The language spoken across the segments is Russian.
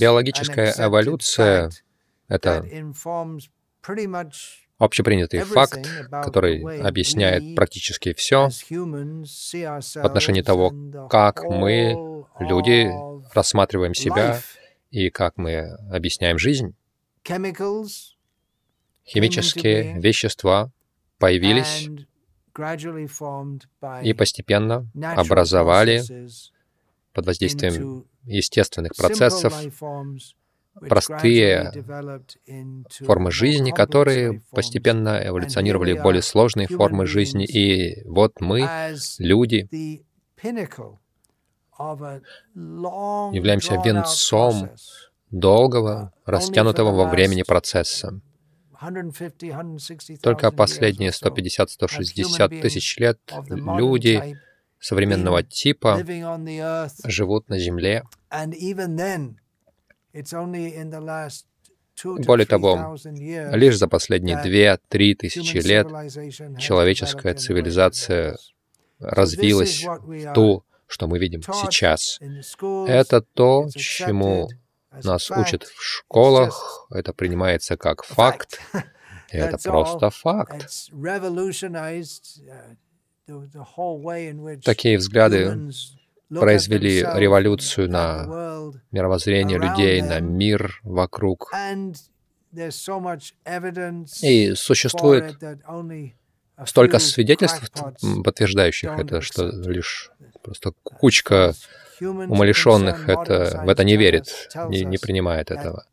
Биологическая эволюция — это общепринятый факт, который объясняет практически все в отношении того, как мы, люди, рассматриваем себя и как мы объясняем жизнь. Химические вещества появились и постепенно образовали под воздействием естественных процессов простые формы жизни, которые постепенно эволюционировали в более сложные формы жизни. И вот мы, люди, являемся венцом долгого, растянутого во времени процесса. Только последние 150-160 тысяч лет люди современного типа живут на Земле. Более того, лишь за последние две-три тысячи лет человеческая цивилизация развилась в ту, что мы видим сейчас. Это то, чему нас учат в школах, это принимается как факт, это просто факт. Такие взгляды произвели революцию на мировоззрение людей, на мир вокруг. И существует столько свидетельств, подтверждающих это, что лишь просто кучка умалишенных это, в это не верит, не, не принимает этого.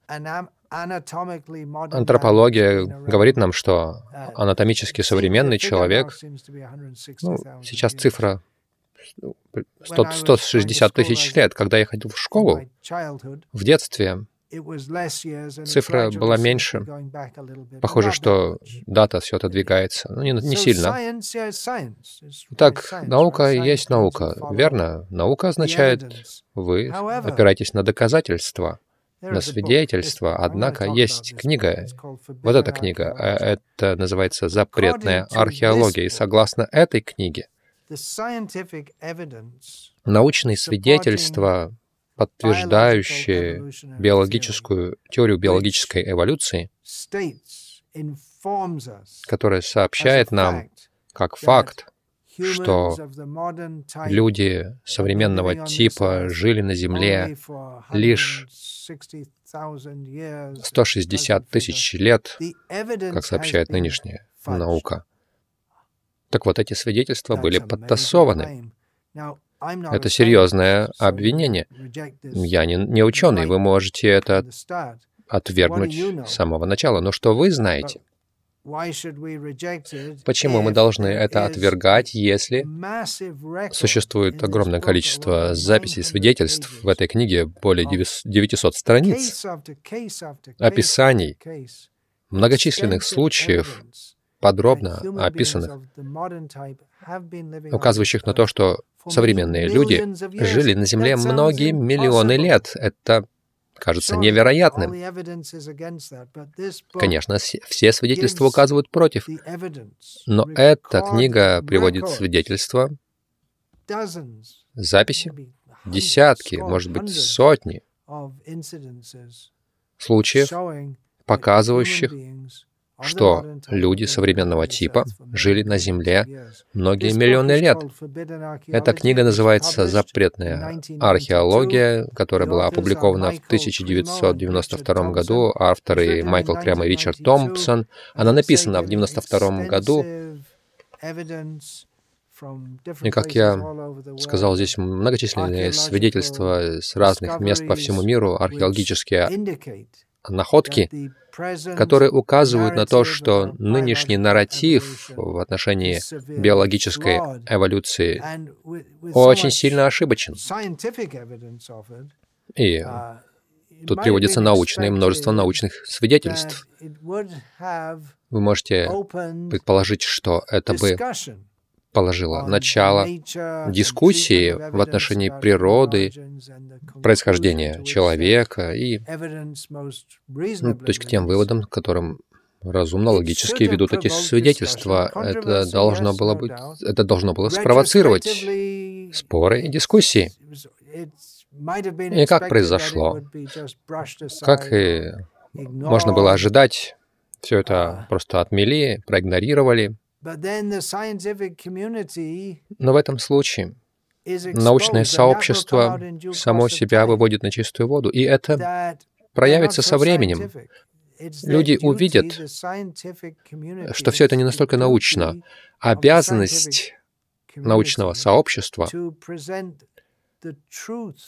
Антропология говорит нам, что анатомически современный человек, ну, сейчас цифра 100, 160 тысяч лет. Когда я ходил в школу, в детстве, цифра была меньше. Похоже, что дата все отодвигается. Ну, не, не сильно. Так, наука есть наука, верно? Наука означает, вы опираетесь на доказательства на свидетельство, однако есть книга, вот эта книга, а это называется «Запретная археология», и согласно этой книге, научные свидетельства, подтверждающие биологическую теорию биологической эволюции, которая сообщает нам как факт, что люди современного типа жили на Земле лишь 160 тысяч лет, как сообщает нынешняя наука. Так вот, эти свидетельства были подтасованы. Это серьезное обвинение. Я не, не ученый, вы можете это отвергнуть с самого начала. Но что вы знаете? Почему мы должны это отвергать, если существует огромное количество записей, свидетельств в этой книге, более 900 страниц, описаний. многочисленных случаев, подробно описанных, указывающих на то, что современные люди жили на Земле многие миллионы лет. Это кажется невероятным. Конечно, все свидетельства указывают против. Но эта книга приводит свидетельства, записи, десятки, может быть, сотни случаев, показывающих, что люди современного типа жили на Земле многие миллионы лет. Эта книга называется «Запретная археология», которая была опубликована в 1992 году. Авторы Майкл Крем и Ричард Томпсон. Она написана в 1992 году. И, как я сказал, здесь многочисленные свидетельства с разных мест по всему миру, археологические находки, которые указывают на то, что нынешний нарратив в отношении биологической эволюции очень сильно ошибочен. И uh, тут приводится научное, множество научных свидетельств. Вы можете предположить, что это бы положила начало дискуссии в отношении природы, происхождения человека и, ну, то есть к тем выводам, к которым разумно, логически ведут эти свидетельства. Это должно было быть, это должно было спровоцировать споры и дискуссии. И как произошло? Как и можно было ожидать, все это просто отмели, проигнорировали. Но в этом случае научное сообщество само себя выводит на чистую воду, и это проявится со временем. Люди увидят, что все это не настолько научно. Обязанность научного сообщества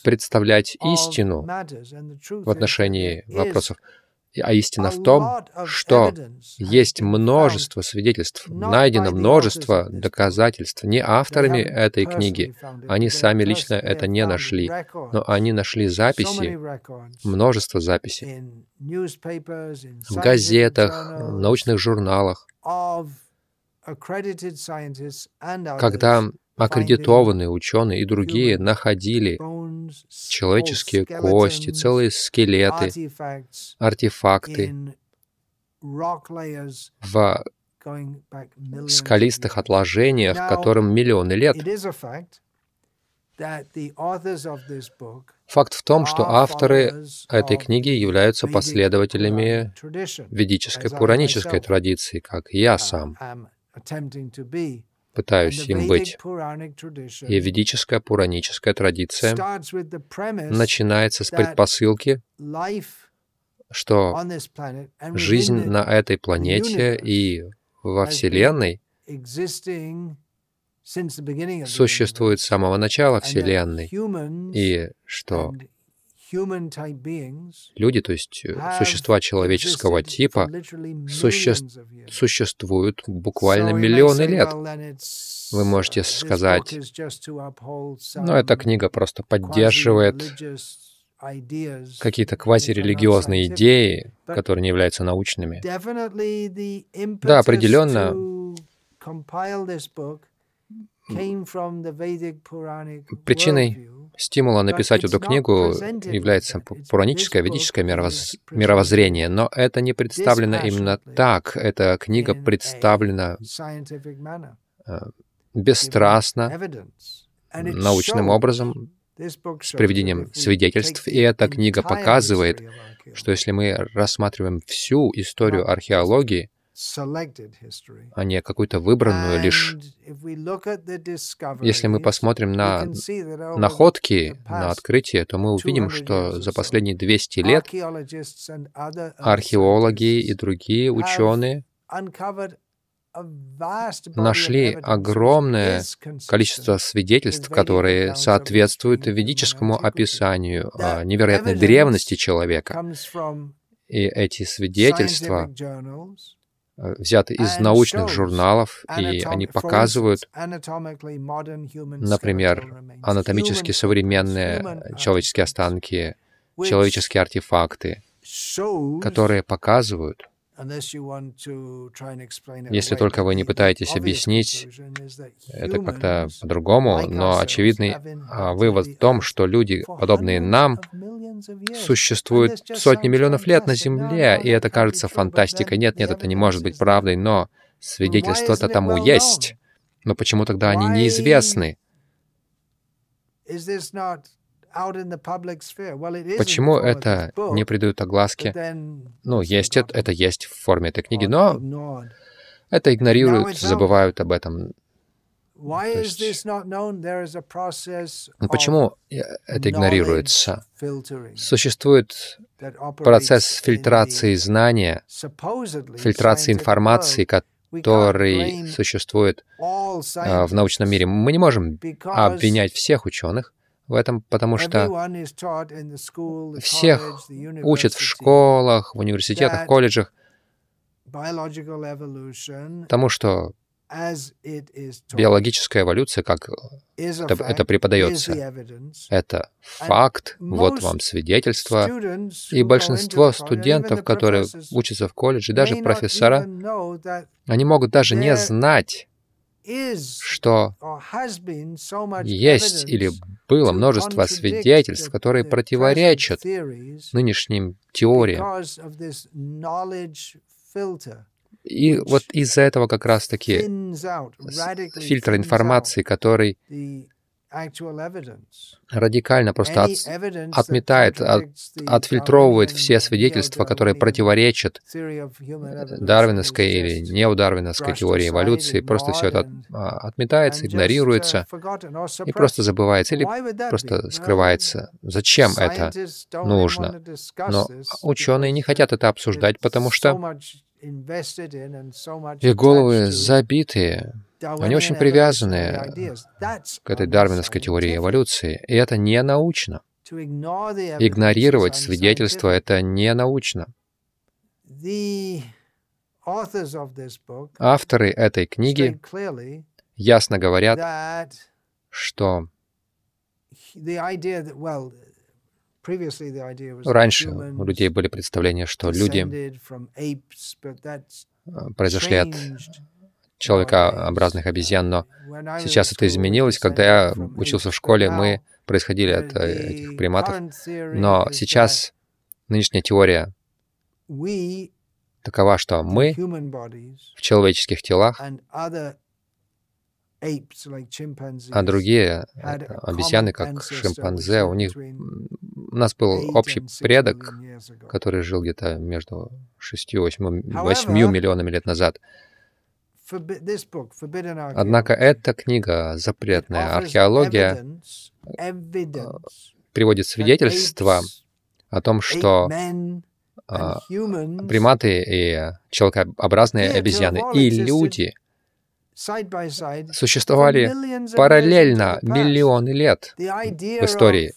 представлять истину в отношении вопросов а истина в том, что есть множество свидетельств, найдено множество доказательств. Не авторами этой книги. Они сами лично это не нашли, но они нашли записи, множество записей в газетах, в научных журналах, когда аккредитованные ученые и другие находили человеческие кости, целые скелеты, артефакты в скалистых отложениях, которым миллионы лет. Факт в том, что авторы этой книги являются последователями ведической пуранической традиции, как я сам пытаюсь им быть. И ведическая пураническая традиция начинается с предпосылки, что жизнь на этой планете и во Вселенной существует с самого начала Вселенной, и что Люди, то есть э, существа человеческого типа, суще... существуют буквально миллионы лет. Вы можете сказать, но эта книга просто поддерживает какие-то квазирелигиозные идеи, которые не являются научными. Да, определенно, причиной стимула написать эту книгу является пураническое, ведическое мировоз... мировоззрение, но это не представлено именно так. Эта книга представлена э, бесстрастно, научным образом, с приведением свидетельств, и эта книга показывает, что если мы рассматриваем всю историю археологии, а не какую-то выбранную лишь. Если мы посмотрим на находки, на открытие, то мы увидим, что за последние 200 лет археологи и другие ученые нашли огромное количество свидетельств, которые соответствуют ведическому описанию невероятной древности человека. И эти свидетельства взяты из научных журналов, и они показывают, например, анатомически современные человеческие останки, человеческие артефакты, которые показывают, если только вы не пытаетесь объяснить это как-то по-другому, но очевидный а, вывод в том, что люди, подобные нам, существуют сотни миллионов лет на Земле, и это кажется фантастикой. Нет, нет, это не может быть правдой, но свидетельства-то тому есть. Но почему тогда они неизвестны? Почему это не придают огласке? Ну, есть это, это есть в форме этой книги, но это игнорируют, забывают об этом. Есть, почему это игнорируется? Существует процесс фильтрации знания, фильтрации информации, который существует а, в научном мире. Мы не можем обвинять всех ученых, в этом, потому что всех учат в школах, в университетах, колледжах. тому, что биологическая эволюция, как это, это преподается, это факт, вот вам свидетельство. И большинство студентов, которые учатся в колледже, даже профессора, они могут даже не знать, что есть или было множество свидетельств, которые противоречат нынешним теориям. И вот из-за этого как раз-таки фильтр информации, который радикально просто от, отметает, от, отфильтровывает все свидетельства, которые противоречат дарвиновской или неодарвиновской теории эволюции. Просто все это от, а, отметается, игнорируется и просто забывается или просто скрывается. Зачем это нужно? Но ученые не хотят это обсуждать, потому что их головы забитые они очень привязаны к этой дарвиновской теории эволюции, и это не научно. Игнорировать свидетельства — это не научно. Авторы этой книги ясно говорят, что раньше у людей были представления, что люди произошли от человекообразных обезьян, но сейчас это изменилось. Когда я учился в школе, мы происходили от э, этих приматов, но сейчас нынешняя теория такова, что мы в человеческих телах, а другие обезьяны, как шимпанзе, у них у нас был общий предок, который жил где-то между 6 и 8, 8 миллионами лет назад. Однако эта книга «Запретная археология» приводит свидетельства о том, что а, приматы и человекообразные обезьяны и люди существовали параллельно миллионы лет в истории.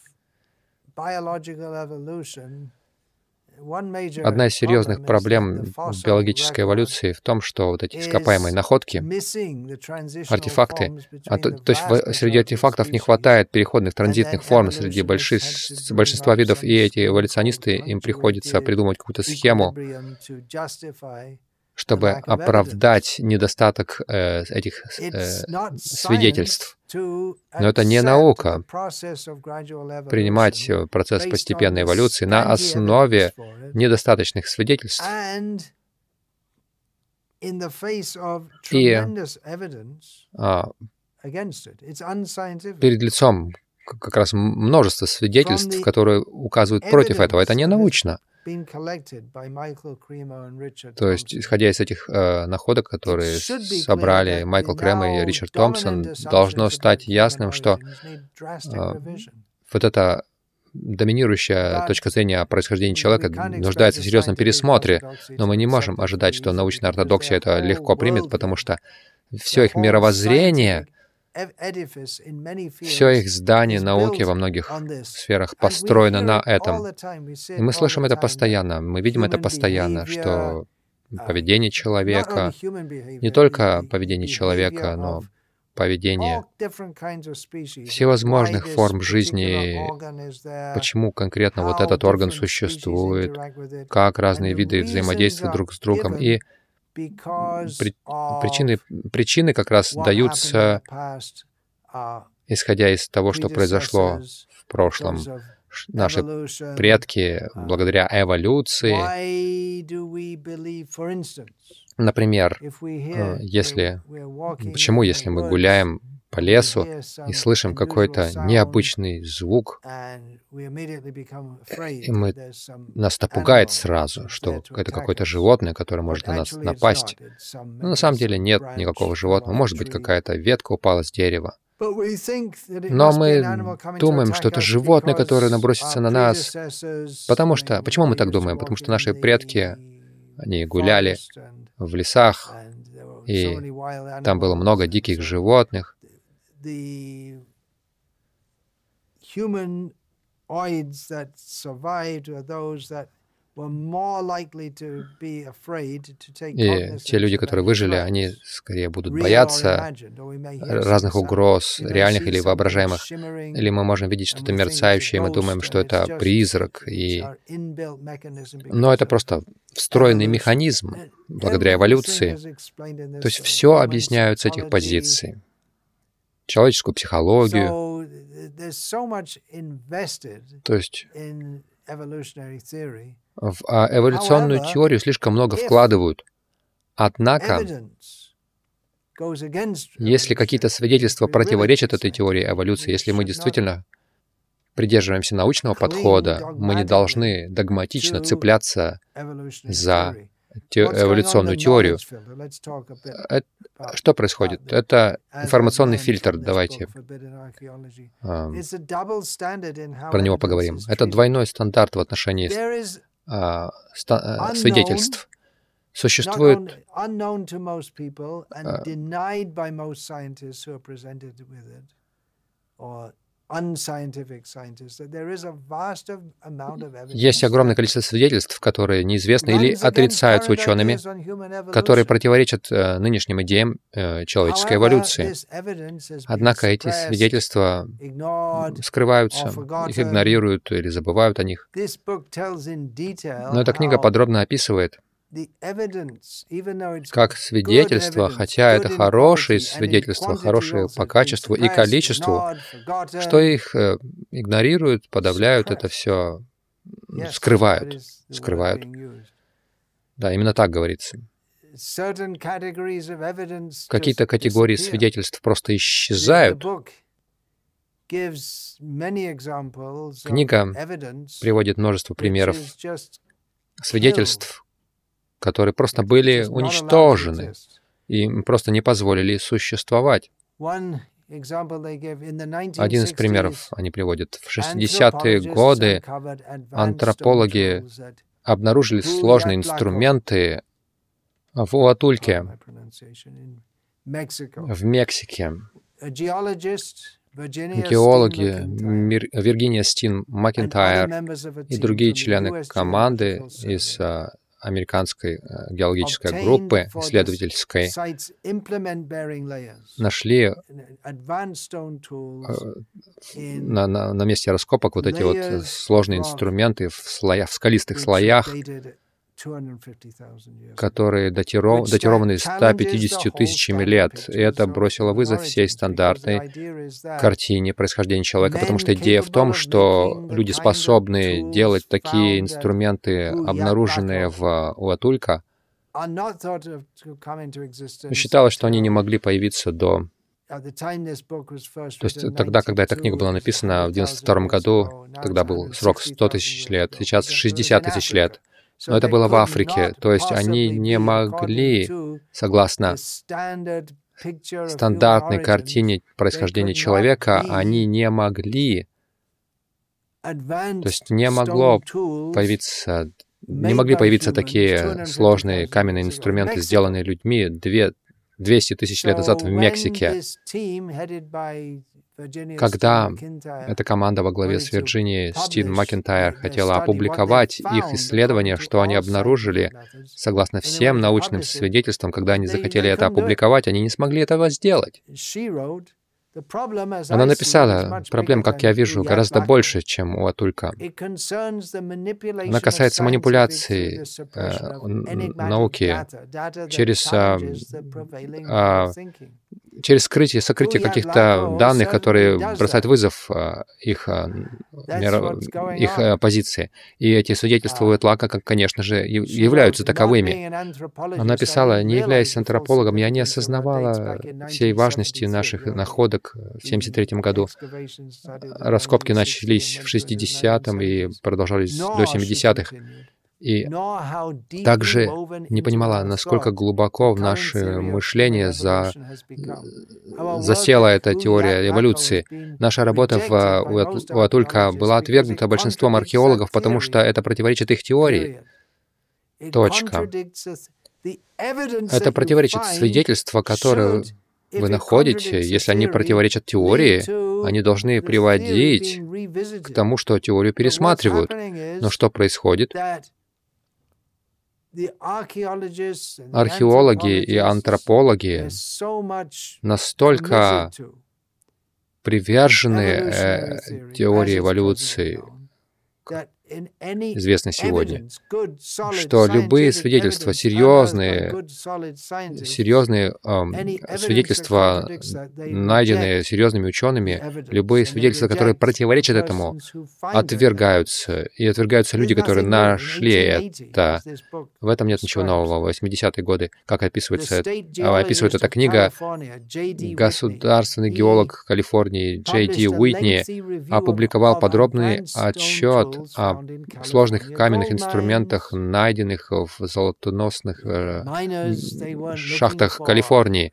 Одна из серьезных проблем биологической эволюции в том, что вот эти ископаемые находки, артефакты, а то, то есть в, среди артефактов не хватает переходных транзитных форм среди больших, большинства видов, и эти эволюционисты, им приходится придумать какую-то схему, чтобы оправдать недостаток э, этих э, свидетельств. Но это не наука. Принимать процесс постепенной эволюции на основе недостаточных свидетельств и а, перед лицом как раз множество свидетельств, которые указывают против этого. Это не научно. То есть, исходя из этих э, находок, которые собрали Майкл Крэм и Ричард Томпсон, должно стать ясным, что э, вот эта доминирующая точка зрения о происхождении человека нуждается в серьезном пересмотре, но мы не можем ожидать, что научная ортодоксия это легко примет, потому что все их мировоззрение — все их здание науки во многих сферах построено на этом. И мы слышим это постоянно, мы видим это постоянно, что uh, поведение человека, не только поведение человека, но поведение всевозможных форм жизни, почему конкретно вот этот орган существует, как разные виды взаимодействуют друг с другом. И при, причины, причины как раз даются, uh, исходя из того, что произошло в прошлом. Наши предки, uh, благодаря эволюции, например, э, если, почему, если мы гуляем по лесу и слышим какой-то необычный звук, и мы, нас это пугает сразу, что это какое-то животное, которое может на нас напасть. Но на самом деле нет никакого животного. Может быть, какая-то ветка упала с дерева. Но мы думаем, что это животное, которое набросится на нас, потому что... Почему мы так думаем? Потому что наши предки, они гуляли в лесах, и там было много диких животных, the humanoids that survived were those that и те люди, которые выжили, они скорее будут бояться разных угроз, реальных или воображаемых. Или мы можем видеть что-то мерцающее, и мы думаем, что это призрак. И... Но это просто встроенный механизм благодаря эволюции. То есть все объясняют с этих позиций человеческую психологию. То есть в а, эволюционную теорию слишком много вкладывают. Однако, Если какие-то свидетельства противоречат этой теории эволюции, если мы действительно придерживаемся научного подхода, мы не должны догматично цепляться за те, эволюционную теорию. Это, что происходит? Это информационный фильтр, давайте э, про него поговорим. Это двойной стандарт в отношении э, ста, э, свидетельств. Существует есть огромное количество свидетельств, которые неизвестны или отрицаются учеными, которые противоречат э, нынешним идеям э, человеческой эволюции. Однако эти свидетельства скрываются, их игнорируют или забывают о них. Но эта книга подробно описывает, как свидетельство, хотя это хорошие свидетельства, хорошие по качеству и количеству, что их э, игнорируют, подавляют это все, скрывают, скрывают. Да, именно так говорится. Какие-то категории свидетельств просто исчезают. Книга приводит множество примеров свидетельств, которые просто были уничтожены, и просто не позволили существовать. Один из примеров они приводят. В 60-е годы антропологи обнаружили сложные инструменты в Уатульке, в Мексике. Геологи Виргиния Стин Макентайр и другие члены команды из американской э, геологической группы исследовательской нашли э, на, на, на месте раскопок вот эти вот сложные инструменты в, слоях, в скалистых слоях, которые датиров, датированы 150 тысячами лет. И это бросило вызов всей стандартной картине происхождения человека, потому что идея в том, что люди способны делать такие инструменты, обнаруженные в Уатулька, считалось, что они не могли появиться до то есть тогда, когда эта книга была написана в 92 году, тогда был срок 100 тысяч лет, сейчас 60 тысяч лет. Но это было в Африке, то есть они не могли, согласно стандартной картине происхождения человека, они не могли, то есть не могло появиться, не могли появиться такие сложные каменные инструменты, сделанные людьми две, 200 тысяч лет назад в Мексике. Когда эта команда во главе с Вирджинией Стин Макентайр хотела опубликовать их исследования, что они обнаружили, согласно всем научным свидетельствам, когда они захотели это опубликовать, они не смогли этого сделать. Она написала, проблем, как я вижу, гораздо больше, чем у Атулька. Она касается манипуляции э, науки через э, э, через скрытие, сокрытие каких-то данных, которые бросают вызов а, их, а, их а, позиции. И эти свидетельства Уэтлака, конечно же, являются таковыми. Она писала, не являясь антропологом, я не осознавала всей важности наших находок в 1973 году. Раскопки начались в 60-м и продолжались до 70-х и также не понимала, насколько глубоко в наше мышление за... засела эта теория эволюции. Наша работа в Уатулька была отвергнута большинством археологов, потому что это противоречит их теории. Точка. Это противоречит свидетельства, которые вы находите, если они противоречат теории, они должны приводить к тому, что теорию пересматривают. Но что происходит? Археологи и антропологи настолько привержены э, теории эволюции, известно сегодня, что любые свидетельства, серьезные, серьезные э, свидетельства, найденные серьезными учеными, любые свидетельства, которые противоречат этому, отвергаются. И отвергаются люди, которые нашли это. В этом нет ничего нового. В 80-е годы, как описывается, описывает эта книга, государственный геолог Калифорнии Джей Ди Уитни опубликовал подробный отчет о сложных каменных инструментах, найденных в золотоносных э, шахтах Калифорнии.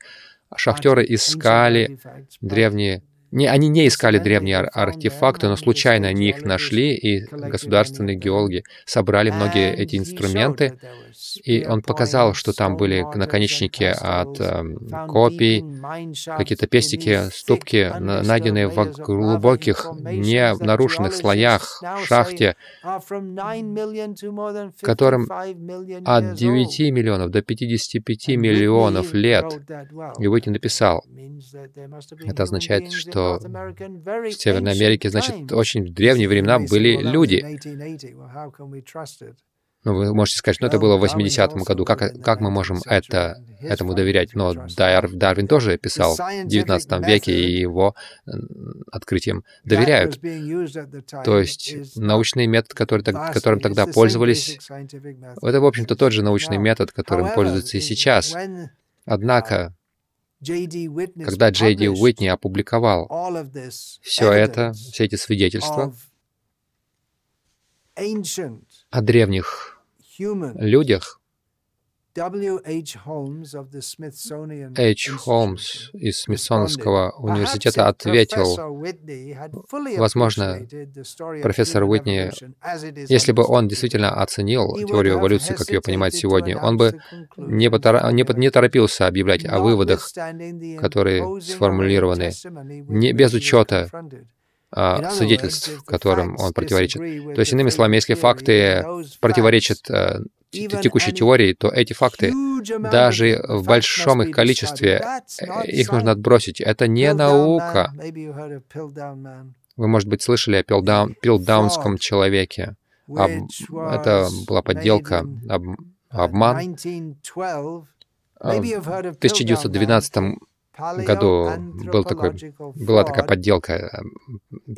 Шахтеры искали древние не, они не искали древние ар артефакты, но случайно они их нашли, и государственные геологи собрали многие эти инструменты, и он показал, что там были наконечники от э, копий, какие-то пестики, ступки, найденные в глубоких, не нарушенных слоях в шахте, которым от 9 миллионов до 55 миллионов лет. И Уитни написал, это означает, что в Северной Америке, значит, очень в древние времена были люди. Ну, вы можете сказать, ну, это было в 80-м году. Как, как мы можем это, этому доверять? Но Дар, Дарвин тоже писал в 19 веке, и его открытиям доверяют. То есть научный метод, который, которым тогда пользовались, это, в общем-то, тот же научный метод, которым пользуются и сейчас. Однако, когда Джей Ди Уитни опубликовал все это, все эти свидетельства о древних людях. H. Холмс из Смитсоновского университета ответил, возможно, профессор Уитни, если бы он действительно оценил теорию эволюции, как ее понимать сегодня, он бы не, потор... не, не торопился объявлять о выводах, которые сформулированы, не без учета а, свидетельств, которым он противоречит. То есть, иными словами, если факты противоречат э, текущей теории, то эти факты, даже в большом их количестве, э, их нужно отбросить. Это не наука. Вы, может быть, слышали о пилдаун, пилдаунском человеке. Об, это была подделка, об, обман. В 1912 году был такой, была такая подделка э,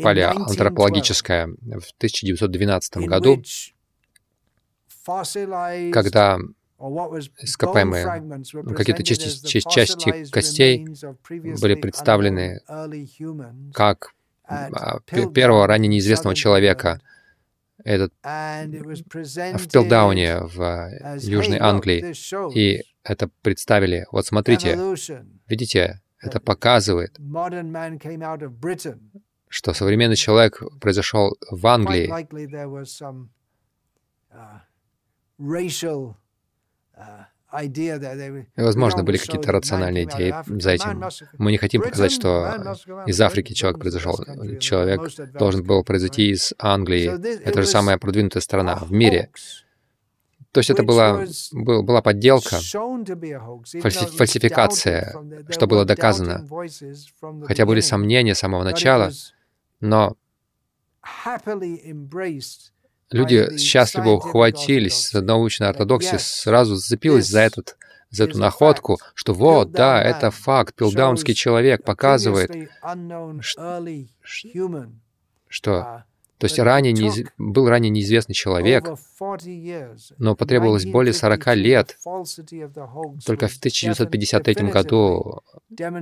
палеоантропологическая в 1912 году, когда ископаемые, какие-то части, части костей были представлены как а, первого ранее неизвестного человека, этот в Пилдауне в Южной Англии. И это представили. Вот смотрите, видите, это показывает, что современный человек произошел в Англии. И, возможно, были какие-то рациональные идеи за этим. Мы не хотим показать, что из Африки человек произошел. Человек должен был произойти из Англии. Это же самая продвинутая страна в мире. То есть это была, был, была подделка, фальсификация, что было доказано. Хотя были сомнения с самого начала, но люди счастливо ухватились научной ортодоксии, сразу зацепились за, этот, за эту находку, что вот, да, это факт, пилдаунский человек показывает, что то есть ранее неиз... был ранее неизвестный человек, но потребовалось более 40 лет. Только в 1953 году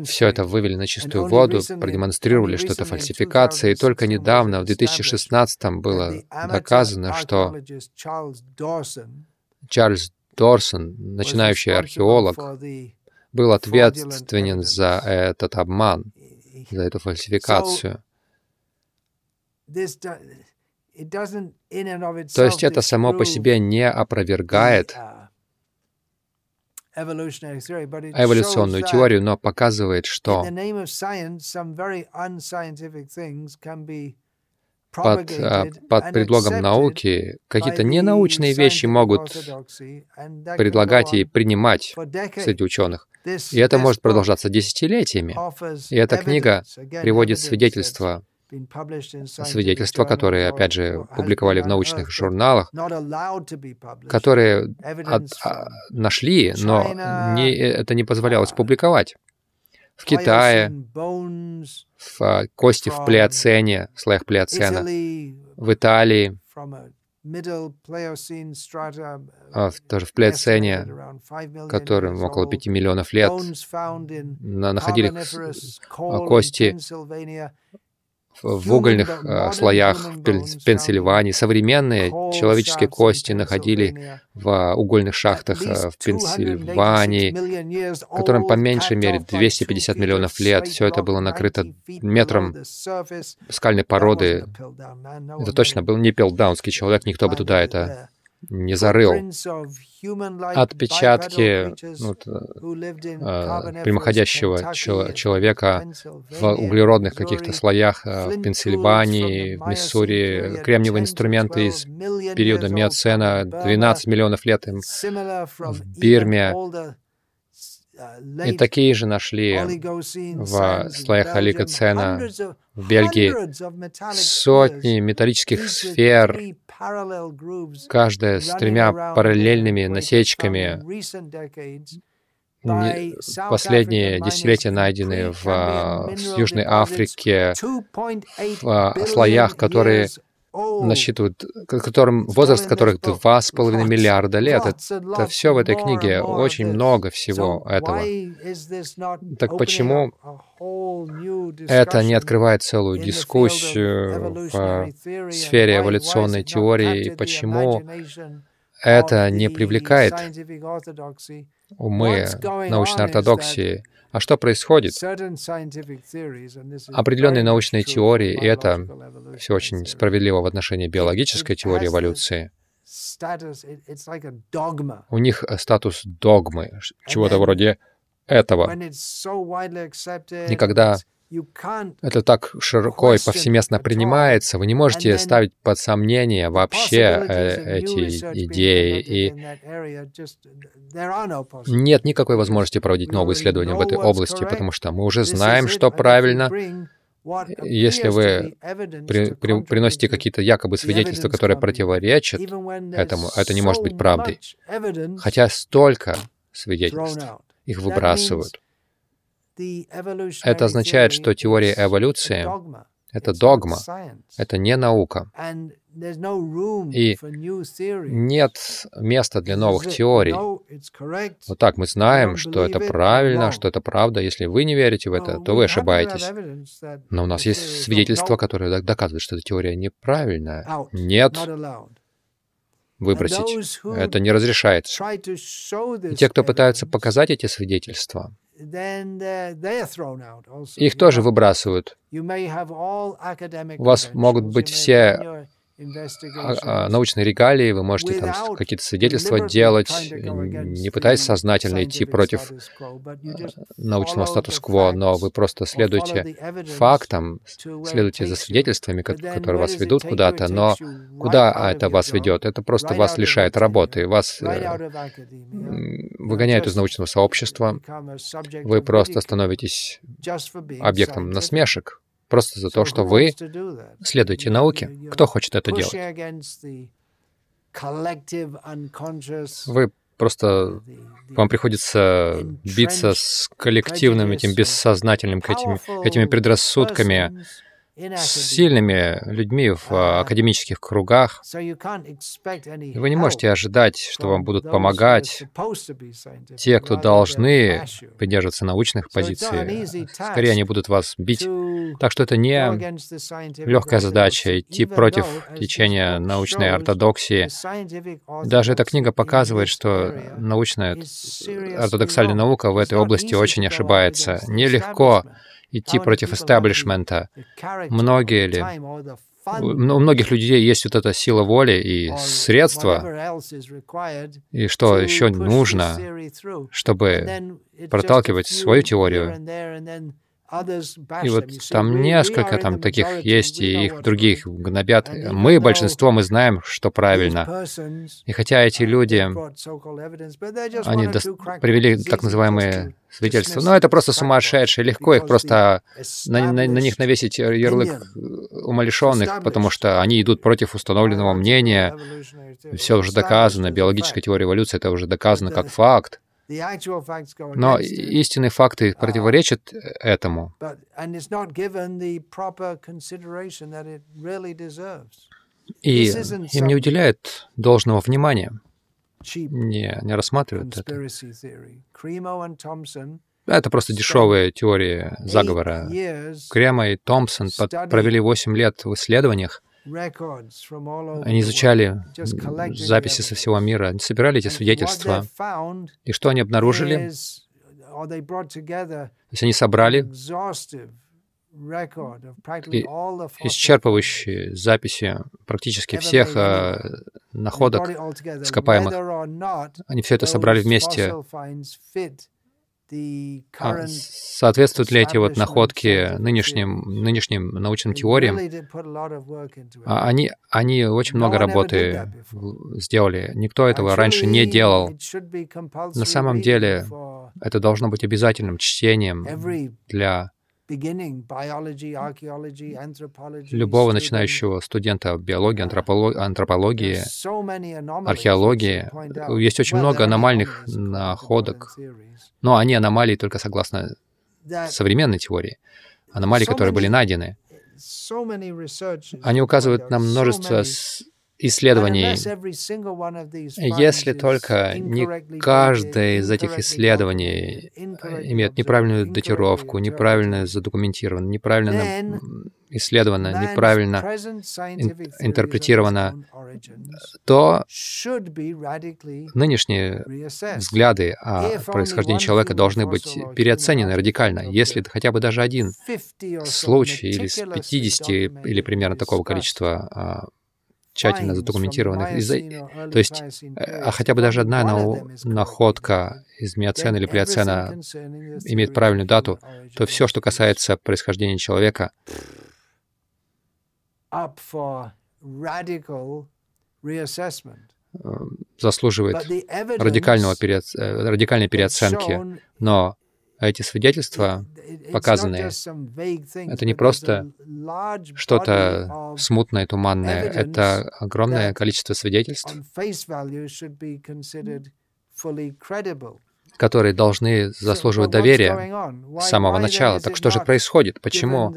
все это вывели на чистую воду, продемонстрировали, что это фальсификация, и только недавно, в 2016 было доказано, что Чарльз Дорсон, начинающий археолог, был ответственен за этот обман, за эту фальсификацию. То есть это само по себе не опровергает uh, эволюционную теорию, но показывает, что под, а, под предлогом науки какие-то ненаучные вещи могут предлагать и принимать среди ученых. И это может продолжаться десятилетиями. И эта книга приводит свидетельства свидетельства, которые, опять же, публиковали в научных журналах, которые от, а, нашли, но не, это не позволялось публиковать. В Китае, в а, кости в плеоцене, в слоях плеоцена, в Италии, а, тоже в плеоцене, которым около 5 миллионов лет, находили кости в угольных э, слоях в Пенсильвании. Современные человеческие кости находили в угольных шахтах э, в Пенсильвании, которым по меньшей мере 250 миллионов лет. Все это было накрыто метром скальной породы. Это точно был не пелдаунский человек, никто бы туда это не зарыл. Отпечатки ну, э, прямоходящего человека в углеродных каких-то слоях э, в Пенсильвании, в Миссури, кремниевые инструменты из периода Миоцена, 12 миллионов лет им в Бирме, и такие же нашли в слоях Олигоцена в Бельгии сотни металлических сфер, каждая с тремя параллельными насечками. Последние десятилетия найдены в, в Южной Африке, в слоях, которые насчитывают, которым, возраст которых два с половиной миллиарда лет. Это все в этой книге, очень много всего этого. Так почему это не открывает целую дискуссию в сфере эволюционной теории, и почему это не привлекает умы научной ортодоксии? А что происходит? Определенные научные теории, и это все очень справедливо в отношении биологической теории эволюции, у них э, статус догмы, чего-то вроде этого. И когда это так широко и повсеместно принимается, вы не можете ставить под сомнение вообще э, эти идеи. И нет никакой возможности проводить новые исследования в этой области, потому что мы уже знаем, что правильно. Если вы при, при, приносите какие-то якобы свидетельства, которые противоречат этому, это не может быть правдой. Хотя столько свидетельств, их выбрасывают. Это означает, что теория эволюции — это догма, это не наука. И нет места для новых теорий. Вот так мы знаем, что это правильно, что это правда. Если вы не верите в это, то вы ошибаетесь. Но у нас есть свидетельства, которые доказывают, что эта теория неправильная. Нет, выбросить. Это не разрешается. И те, кто пытаются показать эти свидетельства, их тоже выбрасывают. У вас могут быть все научные регалии, вы можете там какие-то свидетельства делать, не пытаясь сознательно идти против э, научного статус-кво, но вы просто следуете фактам, следуете за свидетельствами, которые вас ведут куда-то, но куда это вас ведет? Это просто вас лишает работы, вас э, выгоняют из научного сообщества, вы просто становитесь объектом насмешек, просто за то, что вы следуете науке. Кто хочет это делать? Вы просто вам приходится биться с коллективным этим бессознательным этими, этими предрассудками, с сильными людьми в uh, академических кругах. Вы не можете ожидать, что вам будут помогать те, кто должны придерживаться научных позиций. Скорее, они будут вас бить. Так что это не легкая задача идти против течения научной ортодоксии. Даже эта книга показывает, что научная ортодоксальная наука в этой области очень ошибается. Нелегко идти против эстаблишмента. Многие ли? у многих людей есть вот эта сила воли и средства, и что еще нужно, чтобы проталкивать свою теорию, И вот там несколько там таких есть, и их других гнобят. Мы, большинство, мы знаем, что правильно. И хотя эти люди, они привели так называемые свидетельства, но это просто сумасшедшие, легко их просто на, на, на них навесить ярлык умалишенных, потому что они идут против установленного мнения, все уже доказано, биологическая теория эволюции, это уже доказано как факт. Но истинные факты противоречат этому. И им не уделяют должного внимания, не, не рассматривают это. Это просто дешевые теории заговора. Крема и Томпсон провели 8 лет в исследованиях, они изучали записи со всего мира, они собирали эти свидетельства. И что они обнаружили? То есть они собрали исчерпывающие записи практически всех э, находок ископаемых. Они все это собрали вместе а соответствуют ли эти вот находки нынешним, нынешним научным теориям? А они, они очень много работы сделали. Никто этого раньше не делал. На самом деле это должно быть обязательным чтением для любого начинающего студента биологии, антропологии, археологии. Есть очень много аномальных находок, но они аномалии только согласно современной теории. Аномалии, которые были найдены. Они указывают на множество исследований, если только не каждое из этих исследований имеет неправильную датировку, неправильно задокументировано, неправильно исследовано, неправильно интерпретировано, то нынешние взгляды о происхождении человека должны быть переоценены радикально. Если хотя бы даже один случай или с 50 или примерно такого количества а, тщательно задокументированных. Из-за... То есть, э, а хотя бы даже одна находка из миоцена или плеоцена имеет правильную дату, то все, что касается происхождения человека, заслуживает радикального переоц... Э, радикальной переоценки. Но эти свидетельства, показанные, это не просто что-то смутное, туманное, это огромное количество свидетельств, которые должны заслуживать доверия с самого начала. Так что же происходит? Почему,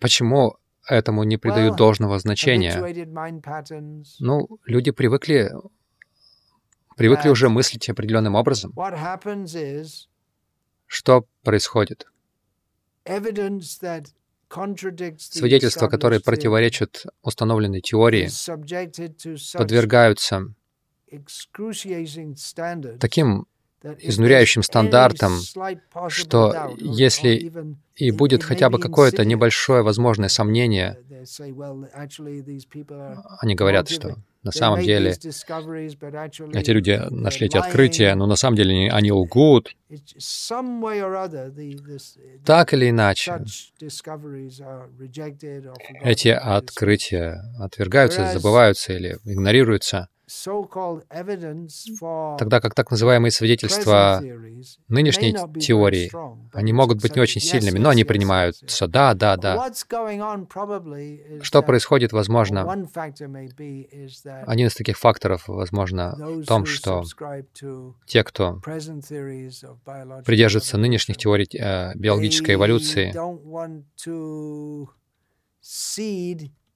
почему этому не придают должного значения? Ну, люди привыкли привыкли уже мыслить определенным образом. Что происходит? Свидетельства, которые противоречат установленной теории, подвергаются таким изнуряющим стандартам, что если и будет хотя бы какое-то небольшое возможное сомнение, они говорят, что на самом деле эти люди нашли эти открытия, но на самом деле они лгут. Так или иначе, эти открытия отвергаются, забываются или игнорируются тогда как так называемые свидетельства нынешней теории, они могут быть не очень сильными, но они принимаются. Да, да, да. Что происходит, возможно, один из таких факторов, возможно, в том, что те, кто придерживается нынешних теорий э, биологической эволюции,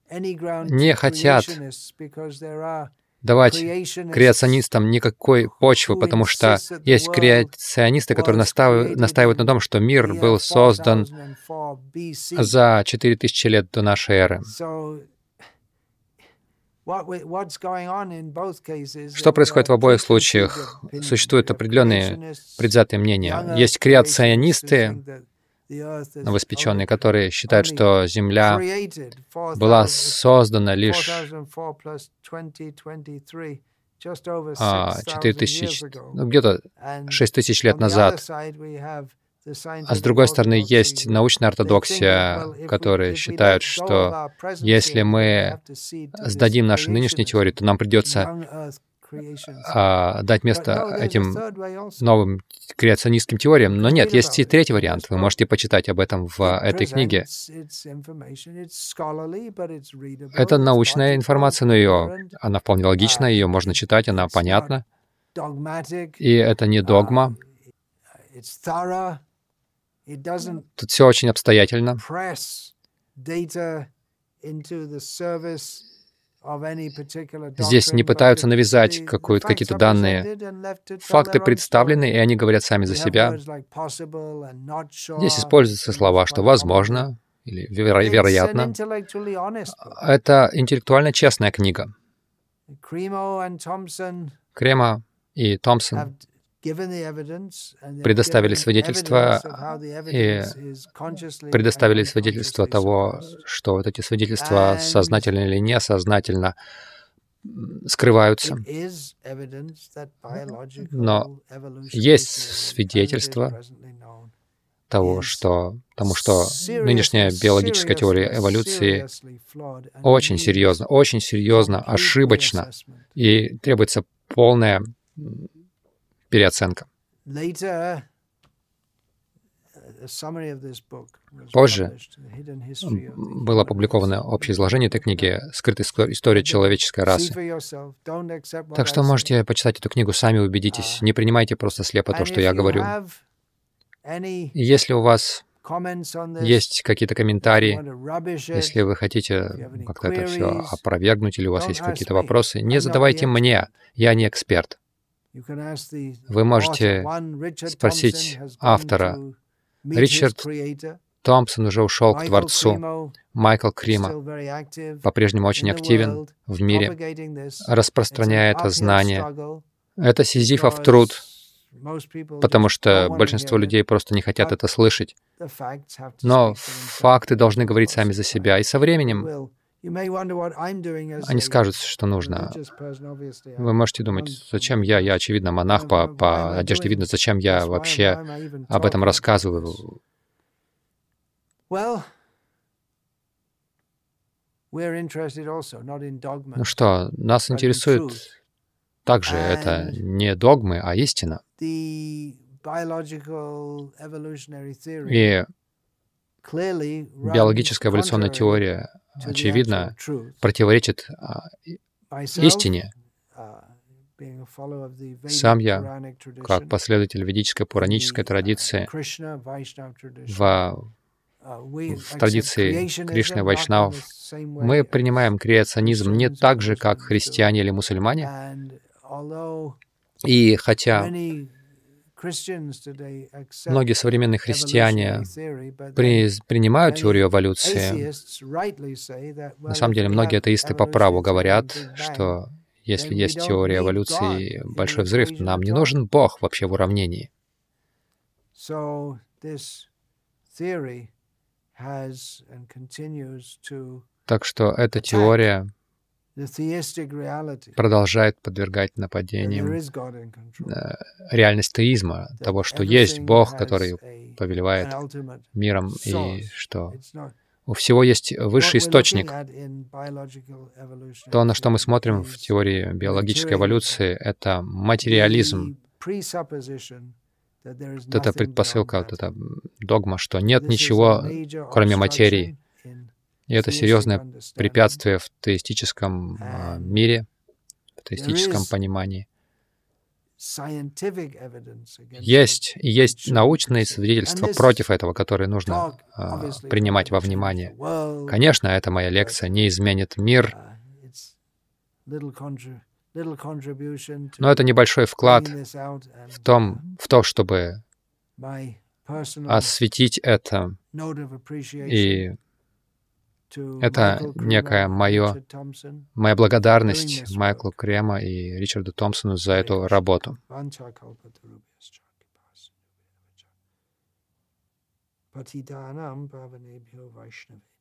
не хотят давать креационистам никакой почвы, потому что есть креационисты, которые настаивают, настаивают на том, что мир был создан за 4000 лет до нашей эры. Что происходит в обоих случаях? Существуют определенные предвзятые мнения. Есть креационисты, новоспеченные, которые считают, что Земля была создана лишь а, 4 тысячи, ну, где-то 6 тысяч лет назад. А с другой стороны, есть научная ортодоксия, которые считают, что если мы сдадим наши нынешние теории, то нам придется а, дать место этим новым креационистским теориям. Но нет, есть и третий вариант. Вы можете почитать об этом в этой книге. Это научная информация, но ее, она вполне логична, ее можно читать, она понятна. И это не догма. Тут все очень обстоятельно. Здесь не пытаются навязать какие-то данные. Факты представлены, и они говорят сами за себя. Здесь используются слова, что возможно или веро вероятно. Это интеллектуально честная книга. Крема и Томпсон предоставили свидетельства и предоставили свидетельства того, что вот эти свидетельства сознательно или несознательно скрываются. Но есть свидетельства того, что, тому, что нынешняя биологическая теория эволюции очень серьезно, очень серьезно ошибочна, и требуется полная переоценка. Позже было опубликовано общее изложение этой книги «Скрытая история человеческой расы». Так что можете почитать эту книгу, сами убедитесь. Не принимайте просто слепо то, что я говорю. Если у вас есть какие-то комментарии, если вы хотите как-то это все опровергнуть, или у вас есть какие-то вопросы, не задавайте мне, я не эксперт. Вы можете спросить автора. Ричард Томпсон уже ушел к Творцу. Майкл Крима по-прежнему очень активен в мире, распространяя это знание. Это сизифов труд, потому что большинство людей просто не хотят это слышать. Но факты должны говорить сами за себя. И со временем они скажут, что нужно. Вы можете думать, зачем я? Я, очевидно, монах, по, по одежде видно, зачем я вообще об этом рассказываю. Ну что, нас интересует также это не догмы, а истина. И биологическая эволюционная теория очевидно, противоречит а, истине. Сам я, как последователь ведической пуранической традиции, в, в традиции Кришны Вайшнавов, мы принимаем креационизм не так же, как христиане или мусульмане. И хотя Многие современные христиане при, принимают теорию эволюции. На самом деле, многие атеисты по праву говорят, что если есть теория эволюции, большой взрыв, нам не нужен Бог вообще в уравнении. Так что эта теория продолжает подвергать нападениям э, реальность теизма, того, что есть Бог, который повелевает миром, и что у всего есть высший источник. То, на что мы смотрим в теории биологической эволюции, это материализм. Вот эта предпосылка, вот эта догма, что нет ничего, кроме материи. И это серьезное препятствие в теистическом а, мире, в теистическом понимании. Есть, есть научные свидетельства против этого, которые нужно uh, принимать во внимание. Конечно, эта моя лекция не изменит мир, uh, но это небольшой вклад в, том, в то, чтобы осветить это и это некая моё, моя благодарность Майклу Крема и Ричарду Томпсону за эту работу. Patidanam Bhavanebhyo Vaishnavi.